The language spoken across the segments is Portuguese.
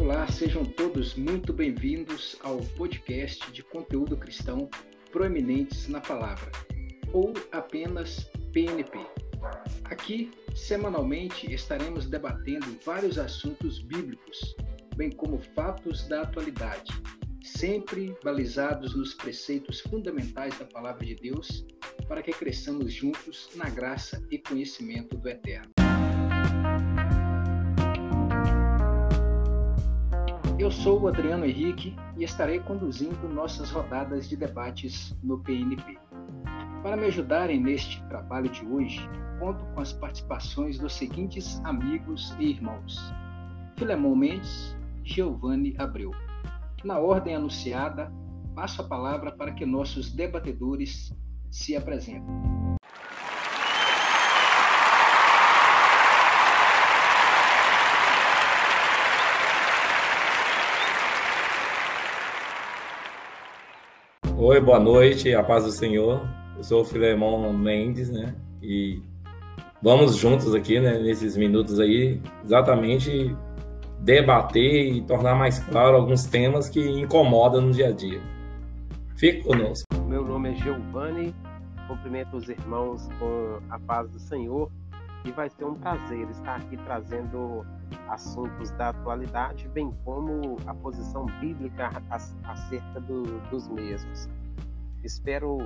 Olá, sejam todos muito bem-vindos ao podcast de conteúdo cristão Proeminentes na Palavra, ou apenas PNP. Aqui, semanalmente, estaremos debatendo vários assuntos bíblicos, bem como fatos da atualidade, sempre balizados nos preceitos fundamentais da Palavra de Deus, para que cresçamos juntos na graça e conhecimento do Eterno. Eu sou o Adriano Henrique e estarei conduzindo nossas rodadas de debates no PNP. Para me ajudarem neste trabalho de hoje, conto com as participações dos seguintes amigos e irmãos: Filemon Mendes, Giovanni Abreu. Na ordem anunciada, passo a palavra para que nossos debatedores se apresentem. Oi, boa noite, a paz do Senhor. Eu sou o Filemon Mendes, né? E vamos juntos aqui, né, nesses minutos aí, exatamente debater e tornar mais claro alguns temas que incomodam no dia a dia. Fique conosco. Meu nome é Giovanni, cumprimento os irmãos com a paz do Senhor e vai ser um prazer estar aqui trazendo assuntos da atualidade, bem como a posição bíblica acerca do, dos mesmos. Espero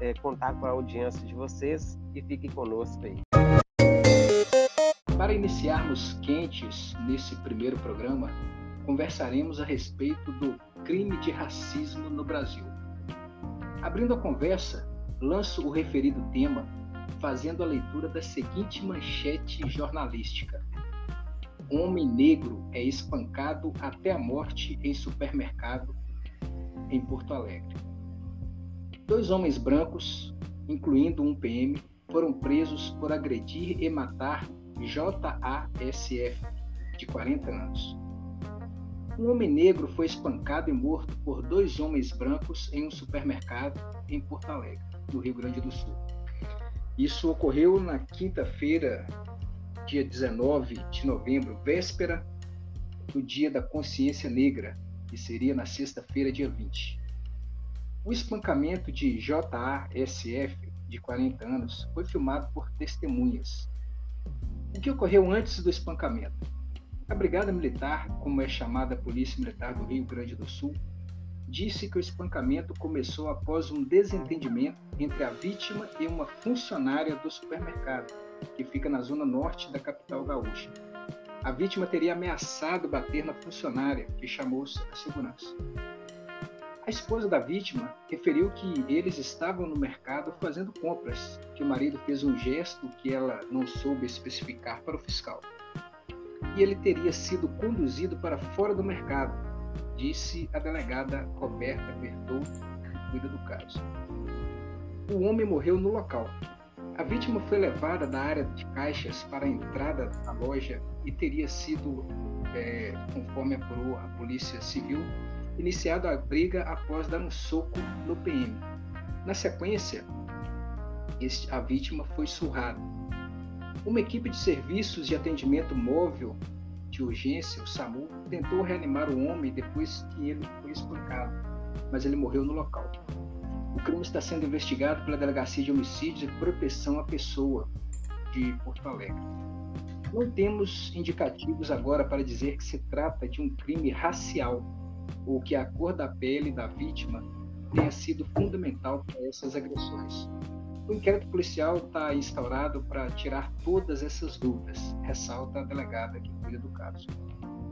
é, contar com a audiência de vocês e fiquem conosco aí. Para iniciarmos quentes nesse primeiro programa, conversaremos a respeito do crime de racismo no Brasil. Abrindo a conversa, lanço o referido tema fazendo a leitura da seguinte manchete jornalística: Homem negro é espancado até a morte em supermercado em Porto Alegre. Dois homens brancos, incluindo um PM, foram presos por agredir e matar JASF, de 40 anos. Um homem negro foi espancado e morto por dois homens brancos em um supermercado em Porto Alegre, no Rio Grande do Sul. Isso ocorreu na quinta-feira, dia 19 de novembro, véspera do Dia da Consciência Negra, que seria na sexta-feira, dia 20. O espancamento de JASF, de 40 anos, foi filmado por testemunhas. Que ocorreu antes do espancamento? A Brigada Militar, como é chamada a Polícia Militar do Rio Grande do Sul, disse que o espancamento começou após um desentendimento entre a vítima e uma funcionária do supermercado, que fica na zona norte da capital gaúcha. A vítima teria ameaçado bater na funcionária, que chamou-se a segurança. A esposa da vítima referiu que eles estavam no mercado fazendo compras, que o marido fez um gesto que ela não soube especificar para o fiscal. E ele teria sido conduzido para fora do mercado, disse a delegada Roberta Bertoldo, que cuida do caso. O homem morreu no local. A vítima foi levada da área de caixas para a entrada da loja e teria sido, é, conforme apurou a Polícia Civil, iniciado a briga após dar um soco no PM. Na sequência, a vítima foi surrada. Uma equipe de serviços de atendimento móvel de urgência, o SAMU, tentou reanimar o homem depois que ele foi espancado, mas ele morreu no local. O crime está sendo investigado pela Delegacia de Homicídios e Proteção à Pessoa de Porto Alegre. Não temos indicativos agora para dizer que se trata de um crime racial ou que a cor da pele da vítima tenha sido fundamental para essas agressões. O inquérito policial está instaurado para tirar todas essas dúvidas, ressalta a delegada que cuida do caso.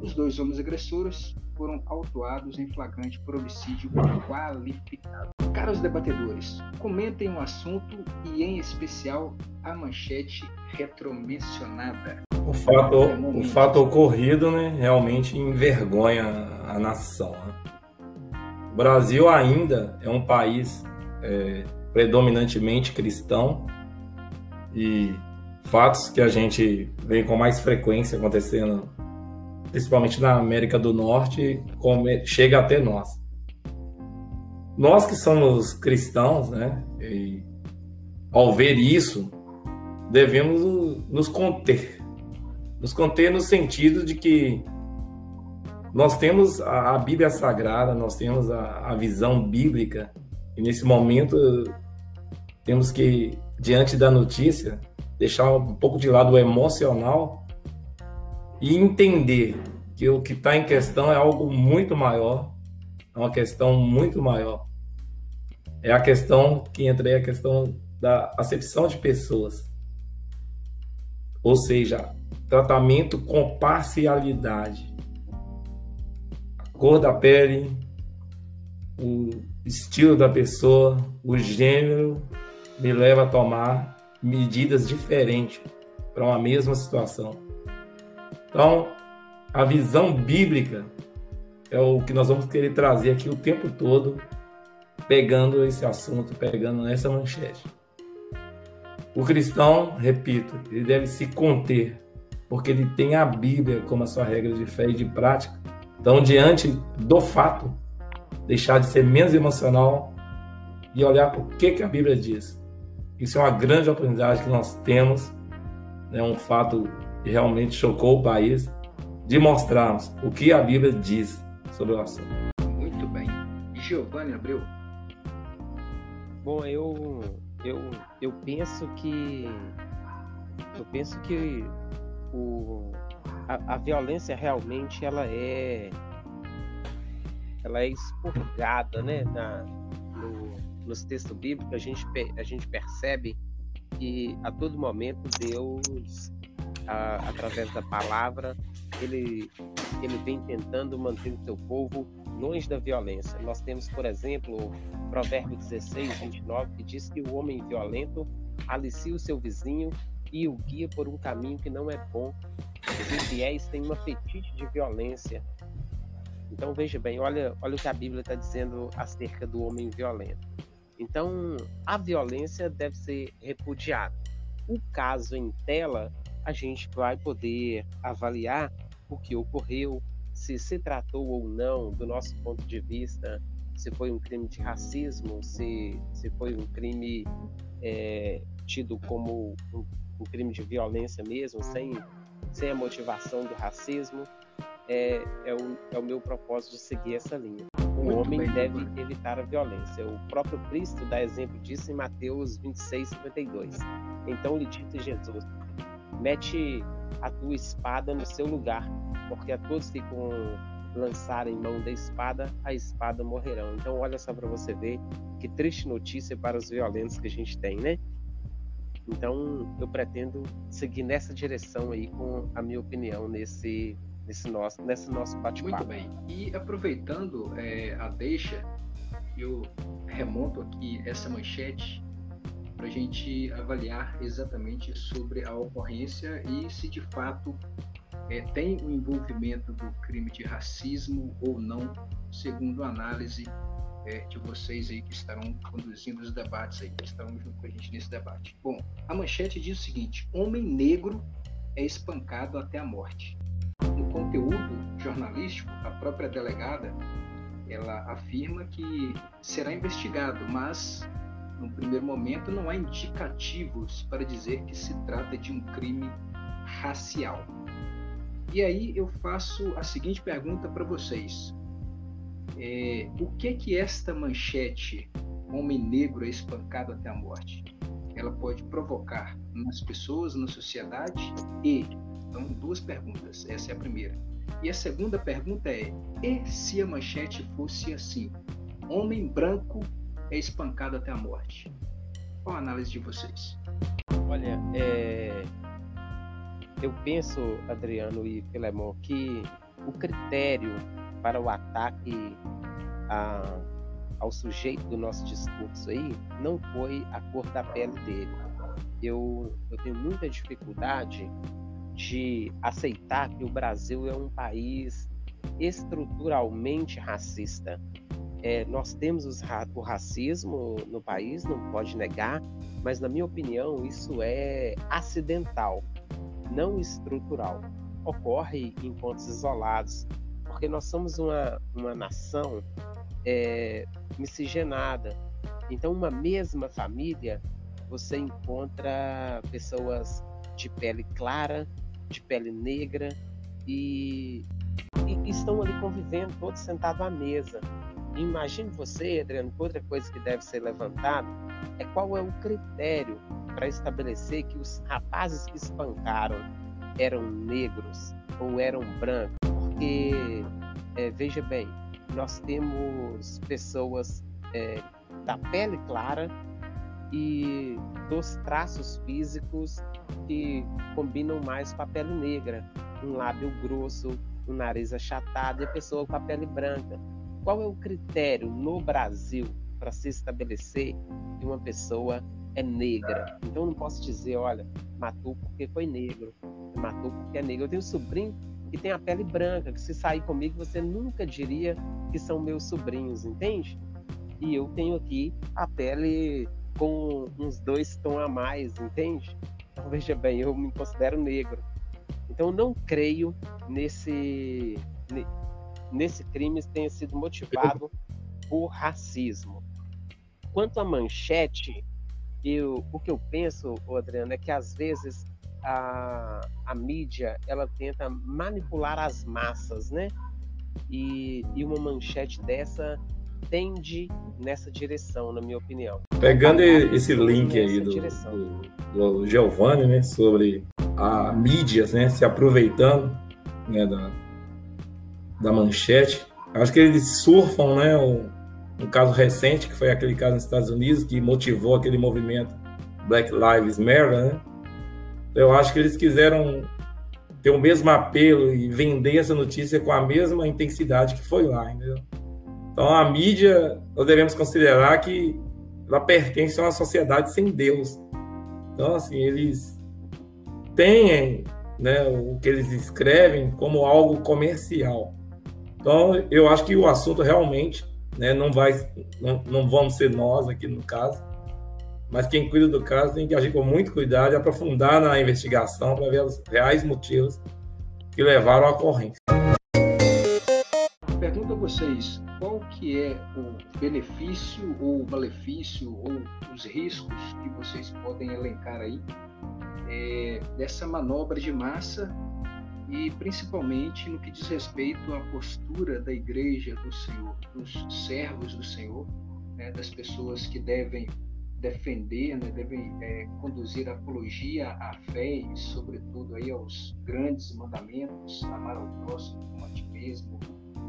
Os dois homens agressores foram autuados em flagrante por homicídio qualificado. Caros debatedores, comentem o assunto e, em especial, a manchete retromencionada. O fato, o fato ocorrido né, realmente envergonha a nação. Né? O Brasil ainda é um país é, predominantemente cristão e fatos que a gente vê com mais frequência acontecendo, principalmente na América do Norte, chega até nós. Nós que somos cristãos, né, e ao ver isso, devemos nos conter. Nos conter no sentido de que nós temos a, Bíblia Sagrada, nós temos a, a visão bíblica, e nesse momento temos que, diante da notícia, deixar um pouco de lado o emocional e entender que o que está em questão é algo muito maior, é uma questão muito maior. É a questão que entra aí, a questão da acepção de pessoas. Ou seja, tratamento com parcialidade. A cor da pele, o estilo da pessoa, o gênero me leva a tomar medidas diferentes para uma mesma situação. Então, a visão bíblica é o que nós vamos querer trazer aqui o tempo todo, pegando esse assunto, pegando essa manchete. O cristão, repito, ele deve se conter, porque ele tem a Bíblia como a sua regra de fé e de prática. Então, diante do fato, deixar de ser menos emocional e olhar para o que, que a Bíblia diz. Isso é uma grande oportunidade que nós temos, é né, um fato que realmente chocou o país, de mostrarmos o que a Bíblia diz sobre o assunto. Muito bem. Giovanni Abreu. Bom, eu, eu, eu penso que eu penso que o, a, a violência realmente ela é ela é expurgada, né, na, no, nos textos bíblicos, a gente, a gente percebe que a todo momento Deus, a, através da palavra, ele, ele vem tentando manter o seu povo longe da violência. Nós temos, por exemplo, Provérbio 16, 29, que diz que o homem violento alicia o seu vizinho e o guia por um caminho que não é bom. Os infiéis têm um apetite de violência, então veja bem, olha, olha o que a Bíblia está dizendo acerca do homem violento. Então a violência deve ser repudiada. O caso em tela, a gente vai poder avaliar o que ocorreu, se se tratou ou não, do nosso ponto de vista, se foi um crime de racismo, se, se foi um crime é, tido como um, um crime de violência mesmo, sem, sem a motivação do racismo é, é, o, é o meu propósito de seguir essa linha. O Muito homem bem, deve evitar a violência. O próprio Cristo dá exemplo disso em Mateus 26, 52. Então lhe disse Jesus: mete a tua espada no seu lugar, porque a todos que com lançarem mão da espada, a espada morrerão. Então olha só para você ver que triste notícia para os violentos que a gente tem, né? Então eu pretendo seguir nessa direção aí com a minha opinião nesse nesse nosso, nesse nosso bate-papo. Muito bem. E aproveitando é, a deixa, eu remonto aqui essa manchete para a gente avaliar exatamente sobre a ocorrência e se de fato é, tem o envolvimento do crime de racismo ou não, segundo a análise é, de vocês aí que estarão conduzindo os debates aí, que estarão junto com a gente nesse debate. Bom, a manchete diz o seguinte: homem negro é espancado até a morte no conteúdo jornalístico, a própria delegada ela afirma que será investigado, mas no primeiro momento não há indicativos para dizer que se trata de um crime racial. E aí eu faço a seguinte pergunta para vocês: é, o que que esta manchete homem negro é espancado até a morte? Ela pode provocar nas pessoas, na sociedade e então, duas perguntas. Essa é a primeira. E a segunda pergunta é: e se a manchete fosse assim? Homem branco é espancado até a morte. Qual a análise de vocês? Olha, é... eu penso, Adriano e Filemon, que o critério para o ataque a... ao sujeito do nosso discurso aí não foi a cor da pele dele. Eu, eu tenho muita dificuldade de aceitar que o Brasil é um país estruturalmente racista. É, nós temos os, o racismo no país, não pode negar, mas na minha opinião isso é acidental, não estrutural. Ocorre em pontos isolados, porque nós somos uma, uma nação é, miscigenada. Então, uma mesma família você encontra pessoas de pele clara, de pele negra e, e estão ali convivendo, todos sentados à mesa. imagine você, Adriano, que outra coisa que deve ser levantada é qual é o critério para estabelecer que os rapazes que espancaram eram negros ou eram brancos. Porque, é, veja bem, nós temos pessoas é, da pele clara e dos traços físicos que combinam mais com a pele negra. Um lábio grosso, um nariz achatado e a pessoa com a pele branca. Qual é o critério no Brasil para se estabelecer que uma pessoa é negra? Então eu não posso dizer, olha, matou porque foi negro, matou porque é negro. Eu tenho um sobrinho que tem a pele branca, que se sair comigo você nunca diria que são meus sobrinhos, entende? E eu tenho aqui a pele com uns dois tons a mais, entende? Então, veja bem, eu me considero negro. Então, não creio nesse, nesse crime tenha sido motivado por racismo. Quanto à manchete, eu, o que eu penso, Adriano, é que às vezes a, a mídia ela tenta manipular as massas, né? E, e uma manchete dessa tende nessa direção, na minha opinião. Pegando esse link aí do, do, do, Giovanni, né, sobre a mídia, né, se aproveitando, né, da, da manchete, acho que eles surfam, né, um, um caso recente, que foi aquele caso nos Estados Unidos, que motivou aquele movimento Black Lives Matter, né, eu acho que eles quiseram ter o mesmo apelo e vender essa notícia com a mesma intensidade que foi lá, entendeu? Então, a mídia, nós devemos considerar que ela pertence a uma sociedade sem Deus. Então, assim, eles têm né, o que eles escrevem como algo comercial. Então, eu acho que o assunto realmente né, não vai, não, não vamos ser nós aqui no caso, mas quem cuida do caso tem que agir com muito cuidado e aprofundar na investigação para ver os reais motivos que levaram à ocorrência. Pergunto a vocês, qual que é o benefício ou malefício ou os riscos que vocês podem elencar aí é, dessa manobra de massa e principalmente no que diz respeito à postura da igreja do Senhor, dos servos do Senhor, né, das pessoas que devem defender, né, devem é, conduzir apologia à fé e, sobretudo, aí aos grandes mandamentos, amar ao próximo como a ti mesmo,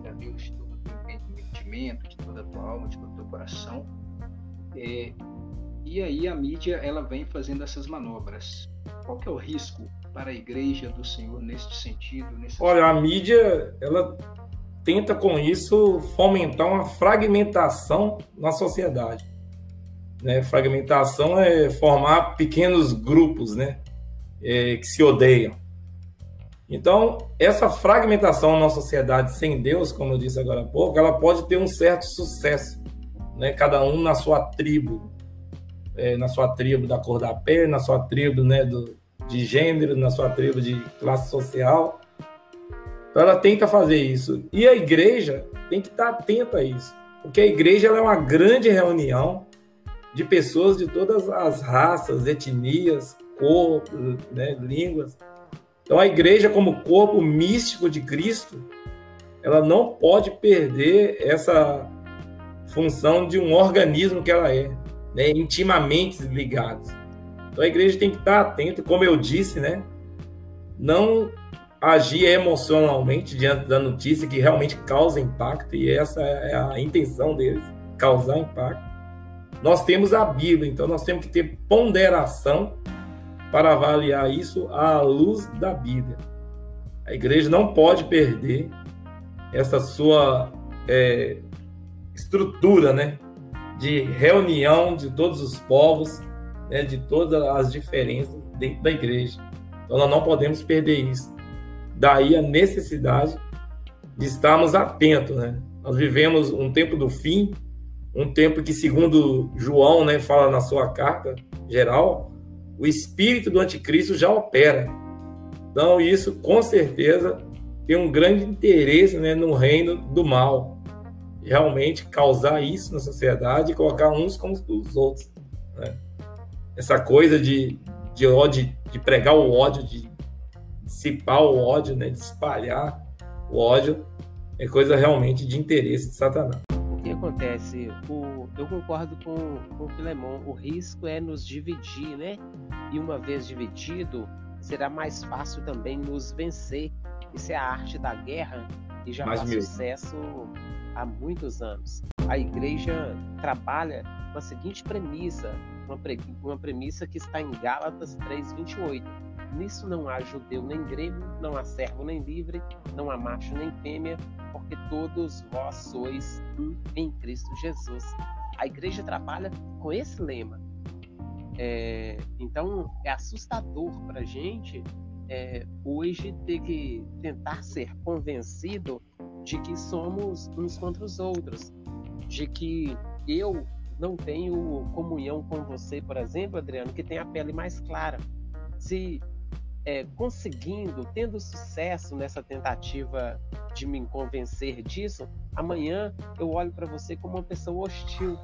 a Deus de todo o teu entendimento, de toda a tua alma, de todo o teu coração. É, e aí a mídia ela vem fazendo essas manobras. Qual que é o risco para a igreja do Senhor neste sentido? Nesse Olha, a mídia ela tenta com isso fomentar uma fragmentação na sociedade. Né? Fragmentação é formar pequenos grupos, né? É, que se odeiam. Então, essa fragmentação na sociedade sem Deus, como eu disse agora há pouco, ela pode ter um certo sucesso, né? Cada um na sua tribo, é, na sua tribo da cor da pele, na sua tribo, né, do, de gênero, na sua tribo de classe social. Então, ela tenta fazer isso. E a igreja tem que estar atenta a isso, porque a igreja é uma grande reunião de pessoas de todas as raças, etnias, corpos, né, línguas então, a igreja, como corpo místico de Cristo, ela não pode perder essa função de um organismo que ela é, né, intimamente ligados. Então, a igreja tem que estar atenta, como eu disse, né, não agir emocionalmente diante da notícia que realmente causa impacto, e essa é a intenção deles, causar impacto. Nós temos a Bíblia, então nós temos que ter ponderação para avaliar isso à luz da Bíblia. A igreja não pode perder essa sua é, estrutura, né, de reunião de todos os povos, né, de todas as diferenças dentro da igreja. Então nós não podemos perder isso. Daí a necessidade de estarmos atentos, né? Nós vivemos um tempo do fim, um tempo que, segundo João, né, fala na sua carta geral, o espírito do anticristo já opera. Então, isso com certeza tem um grande interesse né, no reino do mal. Realmente causar isso na sociedade e colocar uns como os outros. Né? essa coisa de, de ódio, de pregar o ódio, de dissipar o ódio, né, de espalhar o ódio, é coisa realmente de interesse de Satanás. Acontece? O, eu concordo com, com o Filemon, o risco é nos dividir, né? E uma vez dividido, será mais fácil também nos vencer. Isso é a arte da guerra e já mais faz sucesso há muitos anos. A igreja trabalha com a seguinte premissa, uma, pre, uma premissa que está em Gálatas 3:28. Nisso não há judeu nem grego, não há servo nem livre, não há macho nem fêmea, porque todos vós sois um em Cristo Jesus. A igreja trabalha com esse lema. É, então é assustador para a gente é, hoje ter que tentar ser convencido de que somos uns contra os outros, de que eu não tenho comunhão com você, por exemplo, Adriano, que tem a pele mais clara. Se é, conseguindo, tendo sucesso nessa tentativa de me convencer disso, amanhã eu olho para você como uma pessoa hostil.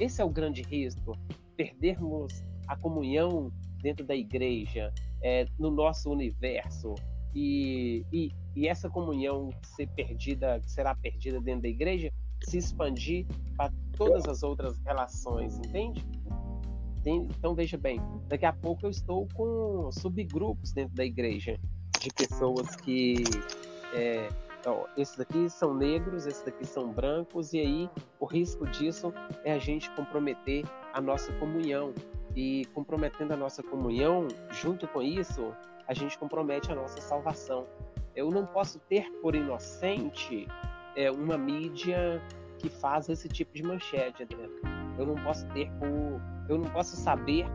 Esse é o grande risco, perdermos a comunhão dentro da igreja, é, no nosso universo, e, e, e, essa comunhão ser perdida, será perdida dentro da igreja, se expandir para todas as outras relações, entende? Então veja bem, daqui a pouco eu estou com subgrupos dentro da igreja de pessoas que é, ó, esses daqui são negros, esses daqui são brancos e aí o risco disso é a gente comprometer a nossa comunhão e comprometendo a nossa comunhão, junto com isso a gente compromete a nossa salvação. Eu não posso ter por inocente é, uma mídia que faz esse tipo de manchete, Adriano. Eu não posso ter por, eu não posso saber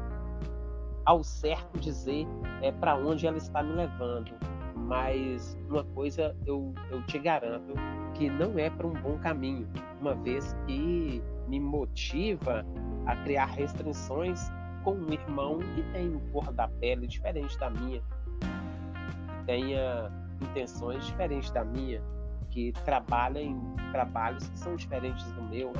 ao certo dizer é para onde ela está me levando, mas uma coisa eu, eu te garanto que não é para um bom caminho, uma vez que me motiva a criar restrições com um irmão que tem cor da pele diferente da minha, que tenha intenções diferentes da minha, que trabalha em trabalhos que são diferentes do meu.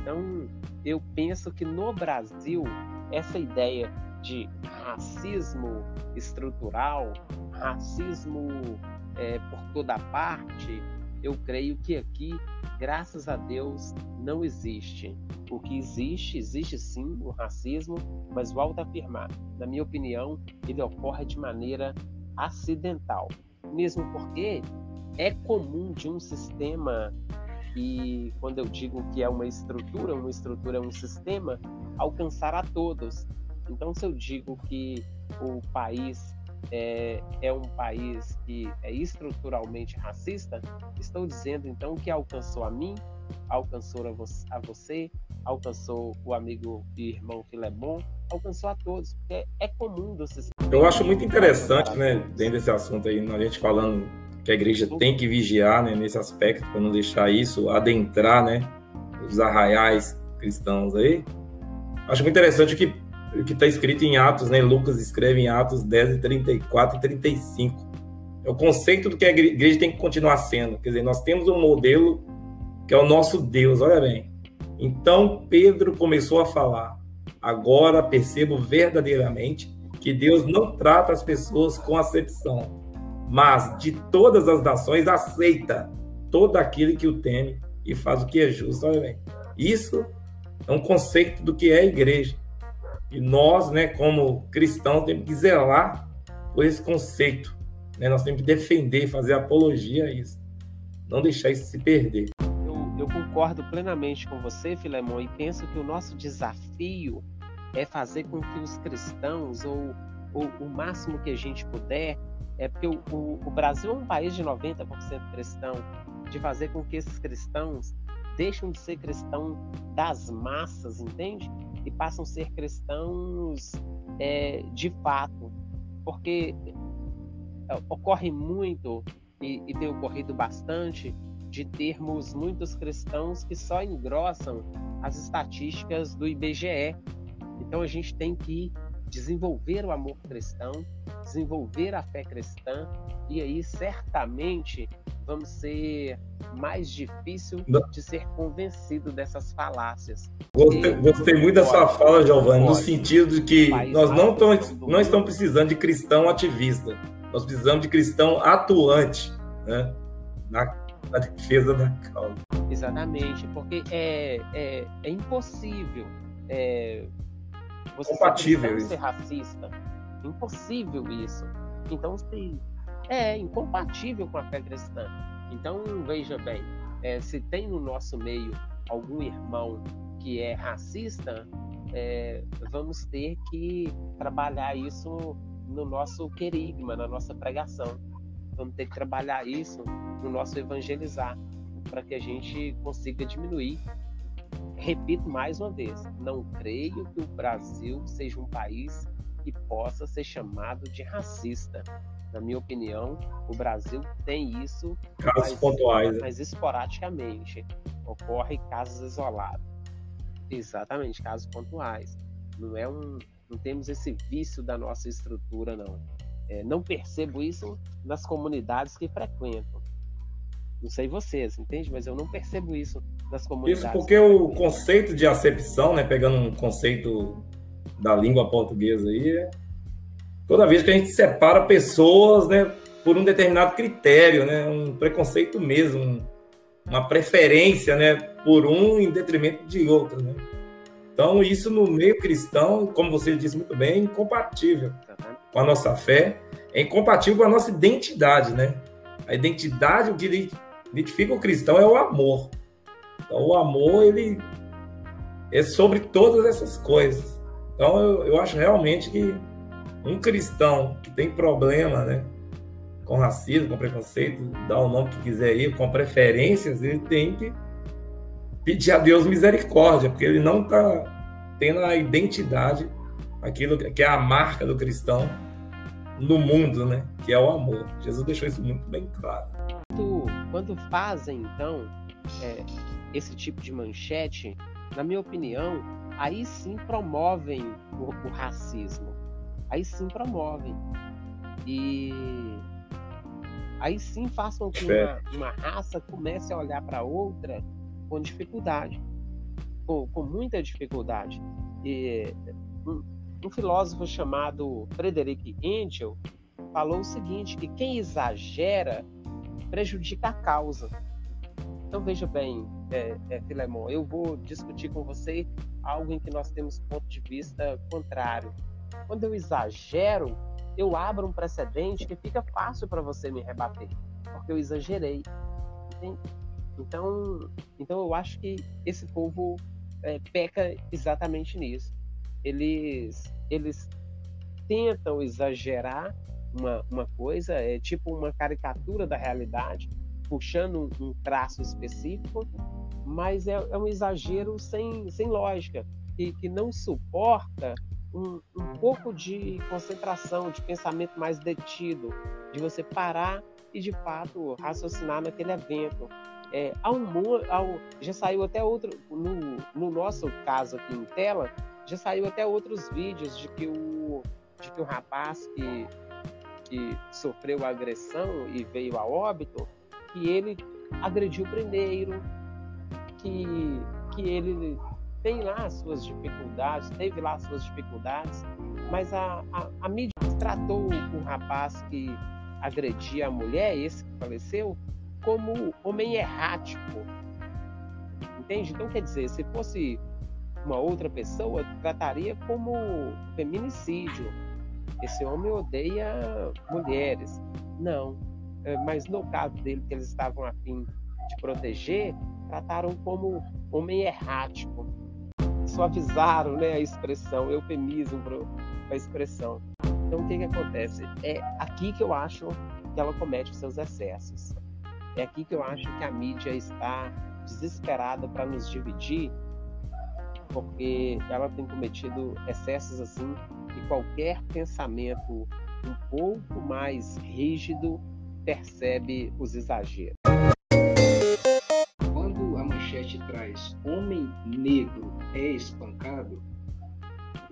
Então, eu penso que no Brasil, essa ideia de racismo estrutural, racismo é, por toda parte, eu creio que aqui, graças a Deus, não existe. O que existe, existe sim o racismo, mas volto a afirmar, na minha opinião, ele ocorre de maneira acidental. Mesmo porque é comum de um sistema e quando eu digo que é uma estrutura, uma estrutura é um sistema, alcançar a todos. Então, se eu digo que o país é, é, um país que é estruturalmente racista, estou dizendo então que alcançou a mim, alcançou a você, a você alcançou o amigo e irmão Filemon, alcançou a todos, porque é comum do sistema. Eu acho muito interessante, né, dentro desse assunto aí, a gente falando que a igreja tem que vigiar né, nesse aspecto para não deixar isso adentrar né, os arraiais cristãos aí. Acho muito interessante o que que está escrito em Atos, né? Lucas escreve em Atos 10, 34 e 35. É o conceito do que a igreja tem que continuar sendo. Quer dizer, nós temos um modelo que é o nosso Deus, olha bem. Então Pedro começou a falar: agora percebo verdadeiramente que Deus não trata as pessoas com acepção, mas de todas as nações aceita todo aquele que o teme e faz o que é justo. Olha bem, isso é um conceito do que é a igreja. E nós, né, como cristãos, temos que zelar por esse conceito. Né? Nós temos que defender, fazer apologia a isso. Não deixar isso se perder. Eu, eu concordo plenamente com você, Filemão, e penso que o nosso desafio é fazer com que os cristãos, ou, ou o máximo que a gente puder, é porque o, o, o Brasil é um país de 90% cristão, de fazer com que esses cristãos deixem de ser cristão das massas, entende? E passam a ser cristãos é, de fato. Porque é, ocorre muito, e, e tem ocorrido bastante, de termos muitos cristãos que só engrossam as estatísticas do IBGE. Então a gente tem que desenvolver o amor cristão, desenvolver a fé cristã, e aí certamente vamos ser mais difícil de ser convencido dessas falácias. Gostei, gostei muito da sua fala, Giovanni, no sentido de que nós não, estamos, não estamos precisando de cristão ativista, nós precisamos de cristão atuante né, na, na defesa da causa. Exatamente, porque é, é, é impossível é, você Compatível ser, ser racista. Impossível isso. Então, se é incompatível com a fé cristã. Então, veja bem, é, se tem no nosso meio algum irmão que é racista, é, vamos ter que trabalhar isso no nosso querigma, na nossa pregação. Vamos ter que trabalhar isso no nosso evangelizar, para que a gente consiga diminuir. Repito mais uma vez, não creio que o Brasil seja um país que possa ser chamado de racista na minha opinião, o Brasil tem isso, casos mas, pontuais, né? mas esporadicamente. Ocorre casos isolados. Exatamente, casos pontuais. Não é um, não temos esse vício da nossa estrutura, não. É, não percebo isso nas comunidades que frequento. Não sei vocês, entende? Mas eu não percebo isso nas comunidades. Isso porque o conceito de acepção, né, pegando um conceito da língua portuguesa aí, é toda vez que a gente separa pessoas, né, por um determinado critério, né, um preconceito mesmo, uma preferência, né, por um em detrimento de outro, né. Então isso no meio cristão, como você disse muito bem, é incompatível com a nossa fé, é incompatível com a nossa identidade, né. A identidade, o que identifica o cristão é o amor. Então o amor ele é sobre todas essas coisas. Então eu, eu acho realmente que um cristão que tem problema, né, com racismo, com preconceito, dá o nome que quiser ir, com preferências, ele tem que pedir a Deus misericórdia, porque ele não está tendo a identidade, aquilo que é a marca do cristão no mundo, né, que é o amor. Jesus deixou isso muito bem claro. Quando fazem, então, é, esse tipo de manchete, na minha opinião, aí sim promovem o, o racismo aí sim promovem. E aí sim façam que uma, uma raça comece a olhar para outra com dificuldade, com, com muita dificuldade. E um, um filósofo chamado Frederick Engel falou o seguinte, que quem exagera prejudica a causa. Então veja bem, é, é, Filemon, eu vou discutir com você algo em que nós temos ponto de vista contrário. Quando eu exagero, eu abro um precedente que fica fácil para você me rebater, porque eu exagerei. Então, então eu acho que esse povo é, peca exatamente nisso. Eles, eles tentam exagerar uma, uma coisa, é tipo uma caricatura da realidade, puxando um, traço específico, mas é, é, um exagero sem, sem lógica, e que não suporta um, um pouco de concentração, de pensamento mais detido, de você parar e de fato raciocinar naquele evento. É, já saiu até outro, no, no nosso caso aqui em tela, já saiu até outros vídeos de que o, de que o rapaz que, que sofreu agressão e veio a óbito, que ele agrediu primeiro, que, que ele tem lá as suas dificuldades, teve lá as suas dificuldades, mas a, a, a mídia tratou o rapaz que agredia a mulher, esse que faleceu, como homem errático. Entende? Então, quer dizer, se fosse uma outra pessoa, trataria como feminicídio. Esse homem odeia mulheres. Não. É, mas no caso dele, que eles estavam a fim de proteger, trataram como homem errático suavizaram né, a expressão, eufemismo para a expressão. Então, o que, que acontece? É aqui que eu acho que ela comete os seus excessos. É aqui que eu acho que a mídia está desesperada para nos dividir, porque ela tem cometido excessos assim, e qualquer pensamento um pouco mais rígido percebe os exageros manchete traz homem negro é espancado,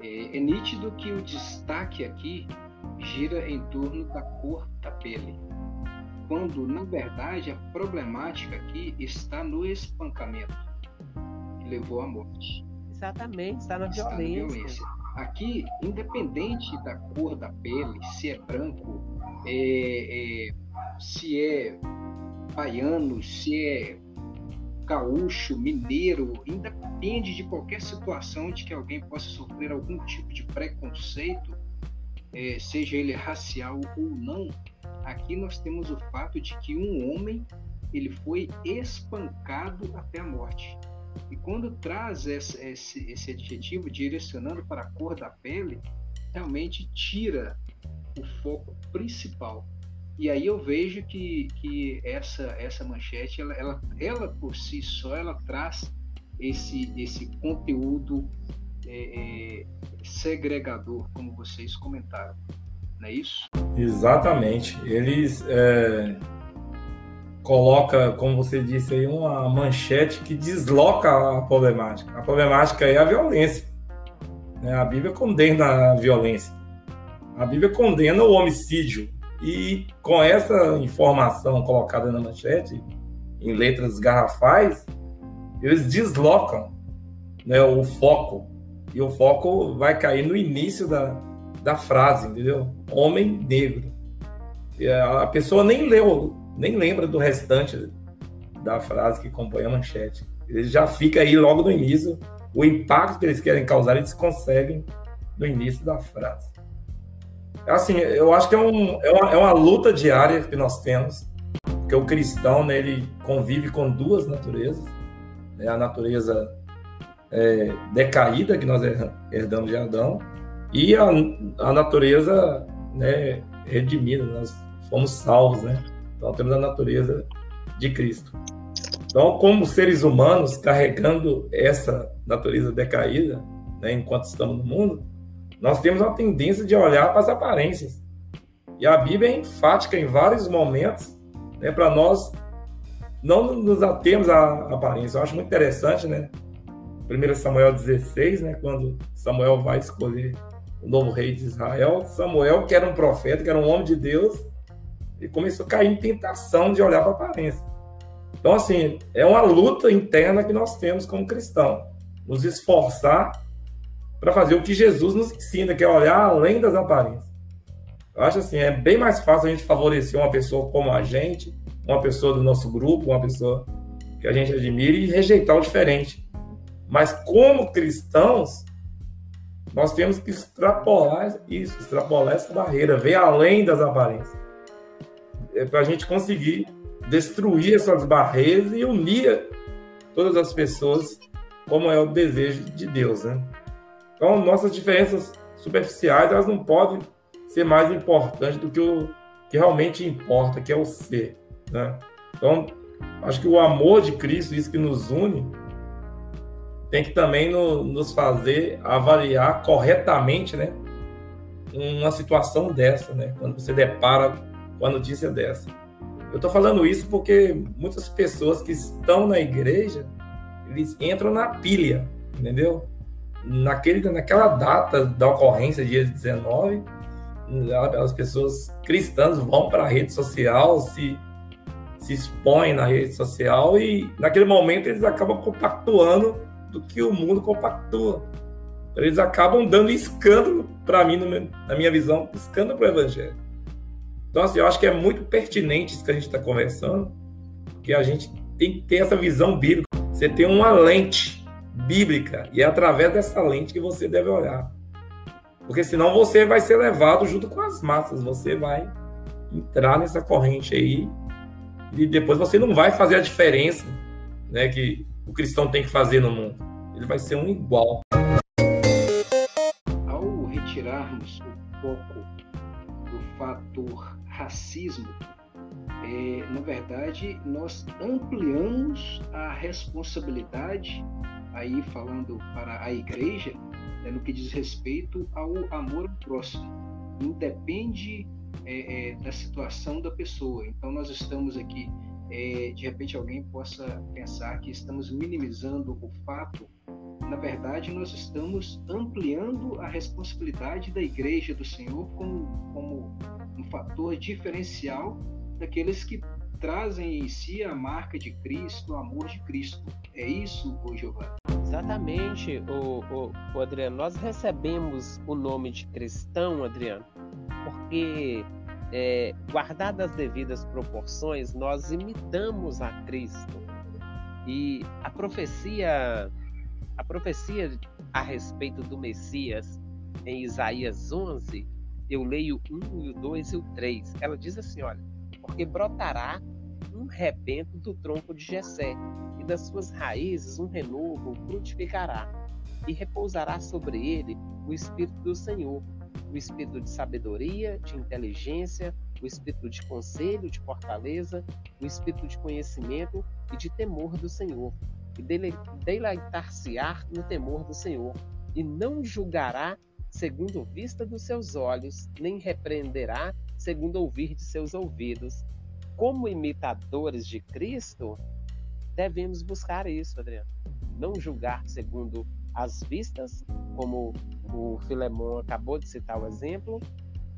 É, é nítido que o destaque aqui gira em torno da cor da pele, quando na verdade a problemática aqui está no espancamento que levou à morte. Exatamente, está na está violência. Na violência. Aqui, independente da cor da pele, se é branco, é, é, se é baiano, se é gaúcho, mineiro, independe de qualquer situação de que alguém possa sofrer algum tipo de preconceito, é, seja ele racial ou não, aqui nós temos o fato de que um homem ele foi espancado até a morte. E quando traz esse, esse, esse adjetivo direcionando para a cor da pele, realmente tira o foco principal. E aí eu vejo que, que essa, essa manchete, ela, ela, ela por si só, ela traz esse, esse conteúdo é, é, segregador, como vocês comentaram. Não é isso? Exatamente. Eles é, coloca, como você disse aí, uma manchete que desloca a problemática. A problemática é a violência. Né? A Bíblia condena a violência. A Bíblia condena o homicídio. E com essa informação colocada na manchete, em letras garrafais, eles deslocam né, o foco. E o foco vai cair no início da, da frase, entendeu? Homem negro. E a pessoa nem leu nem lembra do restante da frase que compõe a manchete. Ele já fica aí logo no início, o impacto que eles querem causar, eles conseguem no início da frase. Assim, eu acho que é, um, é, uma, é uma luta diária que nós temos, porque o cristão, né, ele convive com duas naturezas, né, a natureza é, decaída que nós herdamos de Adão e a, a natureza né, redimida, nós fomos salvos, né? Então temos a natureza de Cristo. Então, como seres humanos, carregando essa natureza decaída, né, enquanto estamos no mundo, nós temos uma tendência de olhar para as aparências. E a Bíblia é enfática em vários momentos né, para nós não nos atemos à aparência. Eu acho muito interessante, né? 1 Samuel 16, né, quando Samuel vai escolher o novo rei de Israel, Samuel, que era um profeta, que era um homem de Deus, e começou a cair em tentação de olhar para a aparência. Então, assim, é uma luta interna que nós temos como cristão. Nos esforçar para fazer o que Jesus nos ensina, que é olhar além das aparências. Eu acho assim, é bem mais fácil a gente favorecer uma pessoa como a gente, uma pessoa do nosso grupo, uma pessoa que a gente admira e rejeitar o diferente. Mas como cristãos, nós temos que extrapolar isso, extrapolar essa barreira, ver além das aparências é para a gente conseguir destruir essas barreiras e unir todas as pessoas como é o desejo de Deus, né? Então, nossas diferenças superficiais, elas não podem ser mais importantes do que o que realmente importa, que é o ser, né? Então, acho que o amor de Cristo, isso que nos une, tem que também no, nos fazer avaliar corretamente, né? Uma situação dessa, né? Quando você depara com a notícia dessa. Eu estou falando isso porque muitas pessoas que estão na igreja, eles entram na pilha, entendeu? Naquele, naquela data da ocorrência, dia 19, as pessoas cristãs vão para a rede social, se, se expõem na rede social e naquele momento eles acabam compactuando do que o mundo compactua. Eles acabam dando escândalo, para mim, na minha visão, escândalo para o evangelho. Então, assim, eu acho que é muito pertinente isso que a gente está conversando, porque a gente tem que ter essa visão bíblica. Você tem uma lente bíblica e é através dessa lente que você deve olhar. Porque senão você vai ser levado junto com as massas, você vai entrar nessa corrente aí e depois você não vai fazer a diferença né, que o cristão tem que fazer no mundo. Ele vai ser um igual. Ao retirarmos o foco do fator racismo, é, na verdade, nós ampliamos a responsabilidade, aí falando para a igreja, né, no que diz respeito ao amor ao próximo. Independe é, é, da situação da pessoa. Então, nós estamos aqui, é, de repente, alguém possa pensar que estamos minimizando o fato na verdade, nós estamos ampliando a responsabilidade da Igreja do Senhor como, como um fator diferencial daqueles que trazem em si a marca de Cristo, o amor de Cristo. É isso, o Giovanni? Exatamente, o, o, Adriano. Nós recebemos o nome de cristão, Adriano, porque é, guardadas as devidas proporções, nós imitamos a Cristo. E a profecia, a profecia a respeito do Messias em Isaías 11, eu leio o 1, o 2 e o 3. Ela diz assim, olha, porque brotará um rebento do tronco de Jessé, e das suas raízes um renovo frutificará, e repousará sobre ele o Espírito do Senhor, o espírito de sabedoria, de inteligência, o espírito de conselho, de fortaleza, o espírito de conhecimento e de temor do Senhor. E deleitar-se-á no temor do Senhor, e não julgará segundo vista dos seus olhos, nem repreenderá segundo ouvir de seus ouvidos. Como imitadores de Cristo, devemos buscar isso, Adriano. Não julgar segundo as vistas, como o Filemon acabou de citar o exemplo,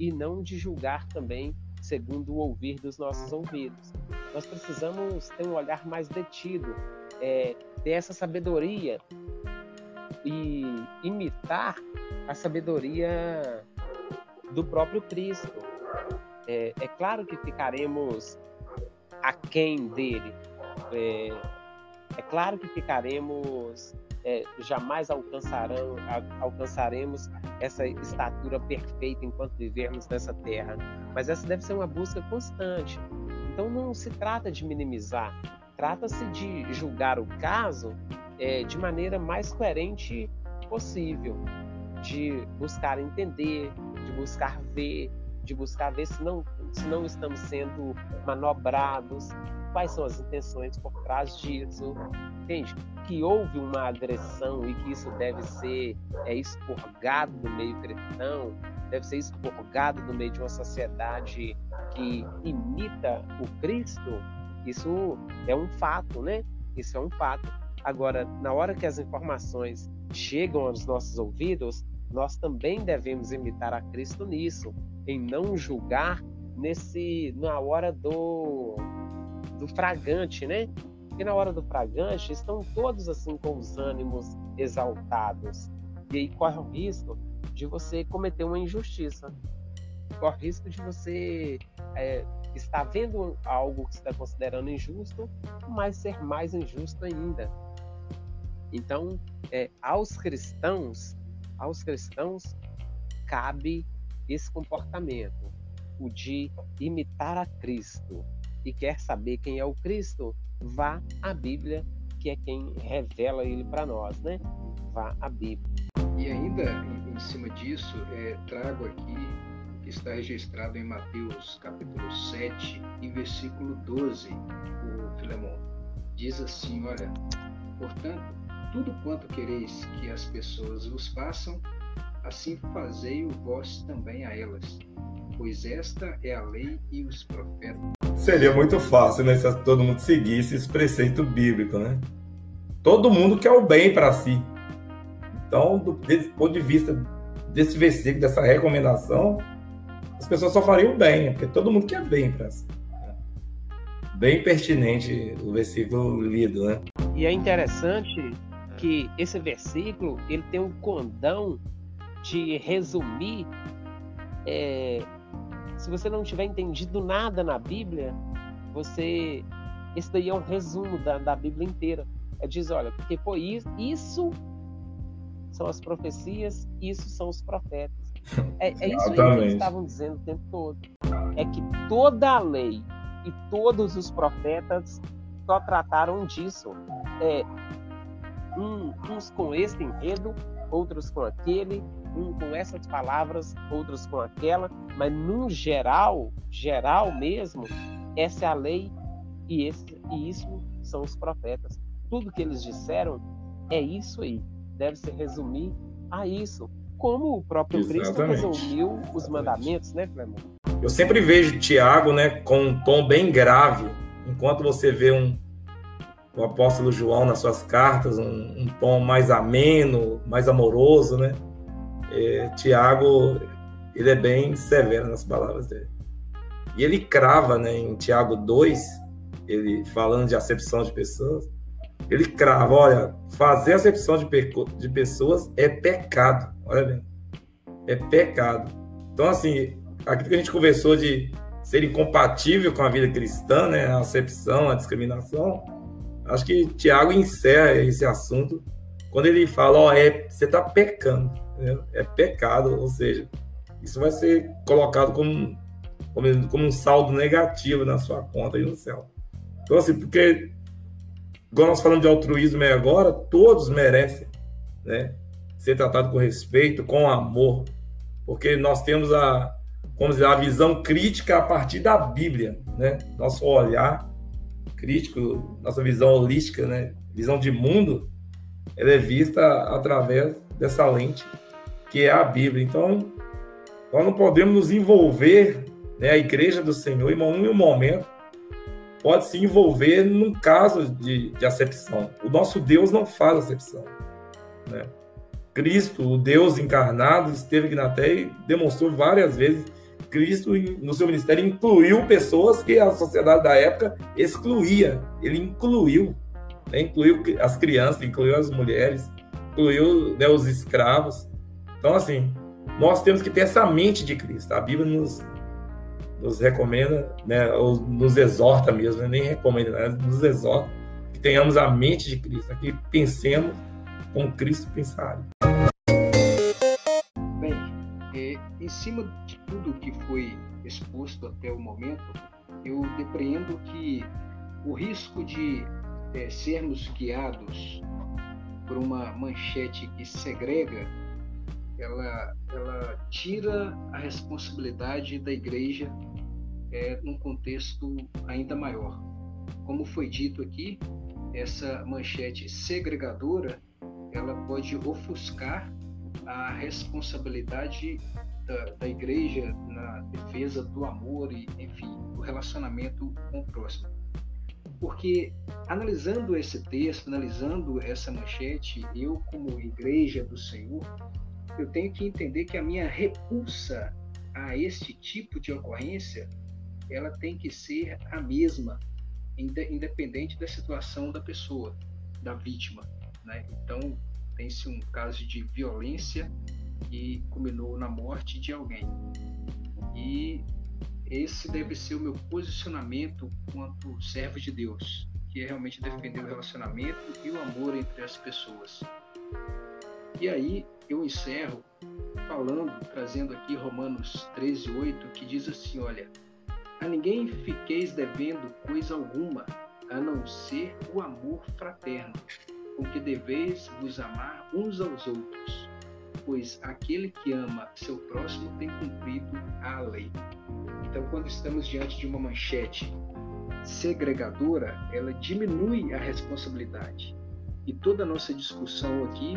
e não de julgar também segundo o ouvir dos nossos ouvidos. Nós precisamos ter um olhar mais detido, é, ter essa sabedoria e imitar a sabedoria do próprio Cristo. É, é claro que ficaremos aquém dele. É, é claro que ficaremos é, jamais alcançarão, alcançaremos essa estatura perfeita enquanto vivermos nessa terra. Mas essa deve ser uma busca constante. Então não se trata de minimizar, trata-se de julgar o caso é, de maneira mais coerente possível, de buscar entender, de buscar ver, de buscar ver se não, se não estamos sendo manobrados, quais são as intenções por trás disso, entende? Que houve uma agressão e que isso deve ser é, expurgado do meio cristão, deve ser expurgado no meio de uma sociedade que imita o Cristo, isso é um fato, né? Isso é um fato. Agora, na hora que as informações chegam aos nossos ouvidos, nós também devemos imitar a Cristo nisso, em não julgar nesse na hora do do fragante, né? Porque na hora do fragante estão todos assim com os ânimos exaltados. E aí corre o risco de você cometer uma injustiça. Corre o risco de você é, estar vendo algo que está considerando injusto, mas ser mais injusto ainda. Então, é, aos cristãos, aos cristãos cabe esse comportamento, o de imitar a Cristo, e quer saber quem é o Cristo, vá à Bíblia, que é quem revela ele para nós, né? Vá à Bíblia. E ainda em, cima disso, é, trago aqui que está registrado em Mateus capítulo 7 e versículo 12, o Filemon. Diz assim, olha, portanto, tudo quanto quereis que as pessoas vos façam, assim fazei-o vós também a elas, pois esta é a lei e os profetas. Seria muito fácil, né? Se todo mundo seguisse esse preceito bíblico, né? Todo mundo quer o bem para si. Então, do, desse ponto de vista desse versículo, dessa recomendação, as pessoas só fariam o bem, porque todo mundo quer bem para si. Bem pertinente o versículo lido, né? E é interessante que esse versículo ele tem um condão de resumir é, se você não tiver entendido nada na Bíblia, você. Esse daí é um resumo da, da Bíblia inteira. É diz, olha, porque foi isso, isso são as profecias, isso são os profetas. É, é isso que eles estavam dizendo o tempo todo. É que toda a lei e todos os profetas só trataram disso. É, um, uns com esse enredo, outros com aquele, um com essas palavras, outros com aquela, mas no geral, geral mesmo, essa é a lei e, esse, e isso são os profetas. Tudo que eles disseram é isso aí. Deve se resumir a isso. Como o próprio Exatamente. Cristo resumiu os mandamentos, né, Clemão? Eu sempre vejo Tiago, né, com um tom bem grave, enquanto você vê um, o apóstolo João nas suas cartas, um, um tom mais ameno, mais amoroso, né? É, Tiago, ele é bem severo nas palavras dele. E ele crava, né, em Tiago 2, ele falando de acepção de pessoas, ele crava, olha, fazer acepção de, de pessoas é pecado, olha bem, é pecado. Então, assim, aquilo que a gente conversou de ser incompatível com a vida cristã, né, a acepção, a discriminação, acho que Tiago encerra esse assunto quando ele fala, ó, é, você está pecando? É pecado, ou seja, isso vai ser colocado como, como, como um saldo negativo na sua conta aí no céu. Então, assim, porque, igual nós falamos de altruísmo aí agora, todos merecem né, ser tratados com respeito, com amor, porque nós temos a, como dizer, a visão crítica a partir da Bíblia, né? Nosso olhar crítico, nossa visão holística, né? Visão de mundo, ela é vista através dessa lente que é a Bíblia. Então, nós não podemos nos envolver, né? A Igreja do Senhor, em nenhum momento, pode se envolver num caso de, de acepção. O nosso Deus não faz acepção, né? Cristo, o Deus encarnado, esteve aqui na Terra e demonstrou várias vezes Cristo, no seu ministério, incluiu pessoas que a sociedade da época excluía. Ele incluiu, né? incluiu as crianças, incluiu as mulheres, incluiu né, os escravos. Então, assim, nós temos que ter essa mente de Cristo. A Bíblia nos, nos recomenda, né, ou nos exorta mesmo, né? nem recomenda, né? nos exorta que tenhamos a mente de Cristo, que pensemos com Cristo pensaria. Bem, é, em cima de tudo que foi exposto até o momento, eu depreendo que o risco de é, sermos guiados por uma manchete que segrega, ela, ela tira a responsabilidade da igreja é, num contexto ainda maior. Como foi dito aqui, essa manchete segregadora ela pode ofuscar a responsabilidade da, da, igreja na defesa do amor e, enfim, do relacionamento com o próximo. Porque analisando esse texto, analisando essa manchete, eu como igreja do Senhor, eu tenho que entender que a minha repulsa a este tipo de ocorrência, ela tem que ser a mesma, independente da situação da pessoa, da vítima. Né? Então, tem-se um caso de violência que culminou na morte de alguém. E esse deve ser o meu posicionamento quanto servo de Deus, que é realmente defender o relacionamento e o amor entre as pessoas. E aí eu encerro falando, trazendo aqui Romanos 13, 8, que diz assim: Olha, a ninguém fiqueis devendo coisa alguma, a não ser o amor fraterno, com que deveis vos amar uns aos outros, pois aquele que ama seu próximo tem cumprido a lei. Então, quando estamos diante de uma manchete segregadora, ela diminui a responsabilidade. E toda a nossa discussão aqui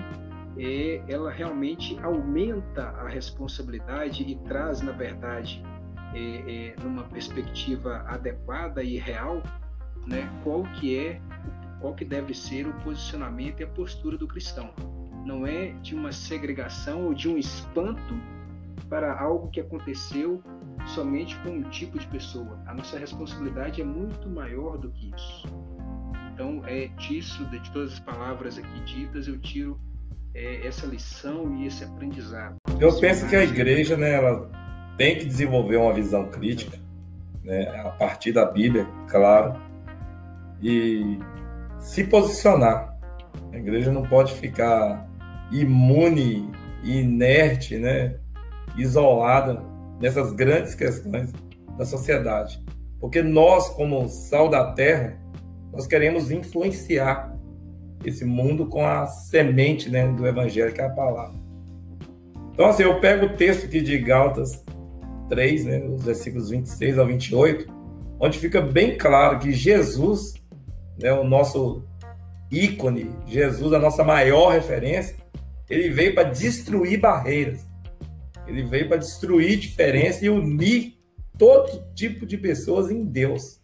é, ela realmente aumenta a responsabilidade e traz, na verdade, é, é, numa perspectiva adequada e real, né, qual que é qual que deve ser o posicionamento e a postura do cristão. Não é de uma segregação ou de um espanto para algo que aconteceu somente com um tipo de pessoa. A nossa responsabilidade é muito maior do que isso. Então, é disso, de todas as palavras aqui ditas, eu tiro é, essa lição e esse aprendizado. Eu penso que a igreja, né, ela tem que desenvolver uma visão crítica, né, a partir da Bíblia, claro, e se posicionar. A igreja não pode ficar imune, inerte, né, isolada nessas grandes questões da sociedade. Porque nós, como sal da terra, nós queremos influenciar esse mundo com a semente né, do evangelho, que é a palavra. Então, assim, eu pego o texto aqui de Gálatas 3, né, os versículos 26 ao 28, onde fica bem claro que Jesus né, o nosso ícone, Jesus, a nossa maior referência, ele veio para destruir barreiras. Ele veio para destruir diferença e unir todo tipo de pessoas em Deus.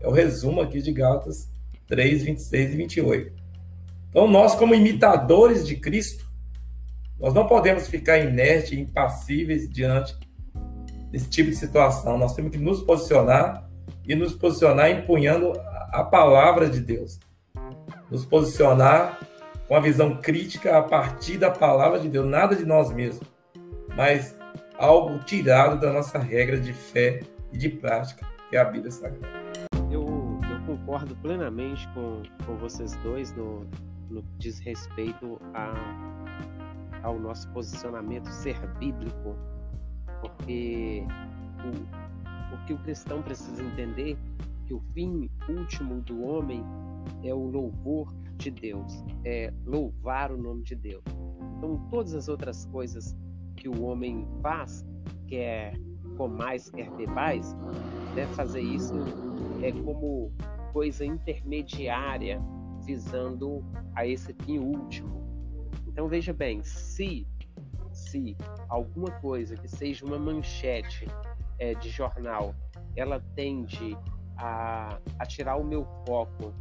É o resumo aqui de Gálatas 3, 26 e 28. Então, nós, como imitadores de Cristo, nós não podemos ficar inertes impassíveis diante desse tipo de situação. Nós temos que nos posicionar e nos posicionar empunhando a palavra de Deus. Nos posicionar com a visão crítica a partir da palavra de Deus, nada de nós mesmos, mas algo tirado da nossa regra de fé e de prática, que é a Bíblia Sagrada. Eu, eu concordo plenamente com, com vocês dois no, no que diz respeito a, ao nosso posicionamento ser bíblico, porque o, que o cristão precisa entender que o fim último do homem é o louvor de Deus, é louvar o nome de Deus. Então, todas as outras coisas que o homem faz, quer comais, quer bebais, deve fazer isso é como coisa intermediária visando a esse fim último. Então veja bem, se se alguma coisa que seja uma manchete é, de jornal, ela tende a, a tirar o meu foco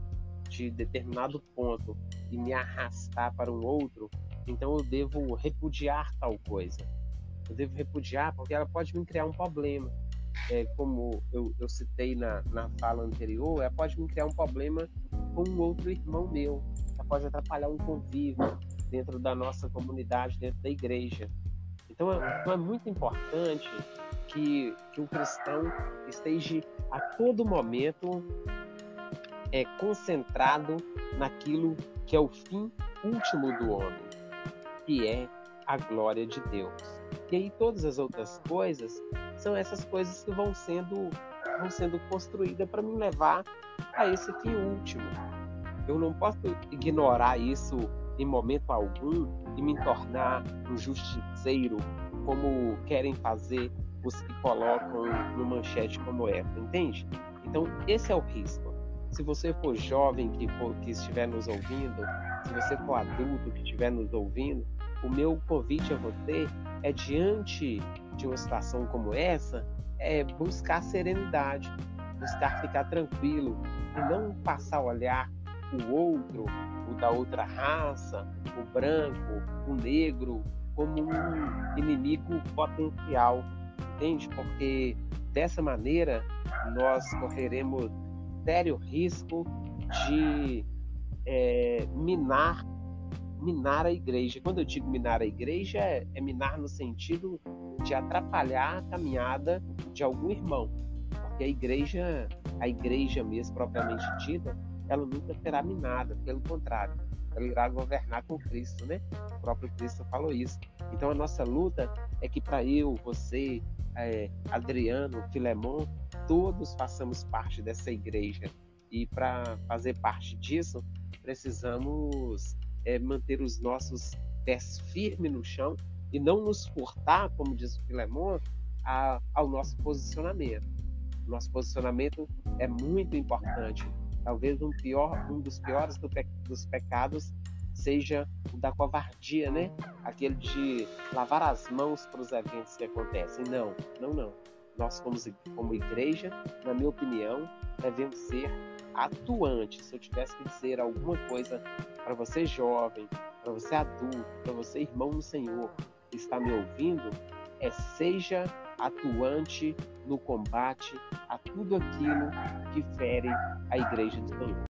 de determinado ponto e me arrastar para um outro, então eu devo repudiar tal coisa. Eu devo repudiar porque ela pode me criar um problema. É, como eu, eu citei na, na fala anterior, ela pode me criar um problema com um outro irmão meu. Ela pode atrapalhar um convívio dentro da nossa comunidade, dentro da igreja. Então é, então é muito importante que, que o cristão esteja a todo momento é, concentrado naquilo que é o fim último do homem, que é a glória de Deus. E aí todas as outras coisas são essas coisas que vão sendo vão sendo construídas para me levar a esse fim último. Eu não posso ignorar isso em momento algum e me tornar um justiceiro como querem fazer os que colocam no manchete como essa, entende? Então esse é o risco. Se você for jovem que, for, que estiver nos ouvindo, se você for adulto que estiver nos ouvindo, o meu convite a você é diante de uma situação como essa, é buscar serenidade, buscar ficar tranquilo e não passar a olhar o outro, o da outra raça, o branco, o negro, como um inimigo potencial, entende? Porque dessa maneira nós correremos sério risco de é, minar minar a igreja. Quando eu digo minar a igreja, é, é minar no sentido de atrapalhar a caminhada de algum irmão, porque a igreja, a igreja mesmo propriamente dita, ela nunca será minada, pelo contrário, ela irá governar com Cristo, né? O próprio Cristo falou isso. Então a nossa luta é que para eu, você, é, Adriano, Filemon, todos façamos parte dessa igreja. E para fazer parte disso, precisamos é, manter os nossos pés firmes no chão e não nos furtar, como diz o Filemon, a, ao nosso posicionamento. Nosso posicionamento é muito importante. Talvez um, pior, um dos piores do pe, dos pecados seja o da covardia, né? Aquele de lavar as mãos para os eventos que acontecem. Não, não, não. Nós, como, como igreja, na minha opinião, devemos ser atuante. Se eu tivesse que dizer alguma coisa para você jovem, para você adulto, para você irmão no Senhor que está me ouvindo, é seja atuante no combate a tudo aquilo que fere a igreja do Senhor.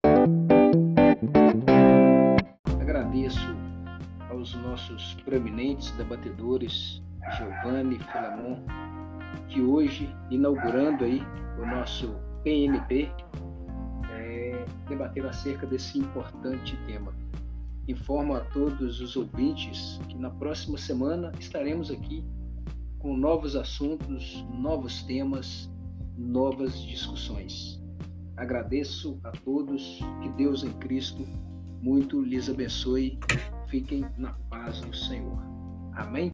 Agradeço aos nossos proeminentes debatedores, Giovanni Filamon, que hoje, inaugurando aí o nosso PNP, debater acerca desse importante tema. Informo a todos os ouvintes que na próxima semana estaremos aqui com novos assuntos, novos temas, novas discussões. Agradeço a todos, que Deus em Cristo muito lhes abençoe. Fiquem na paz do Senhor. Amém?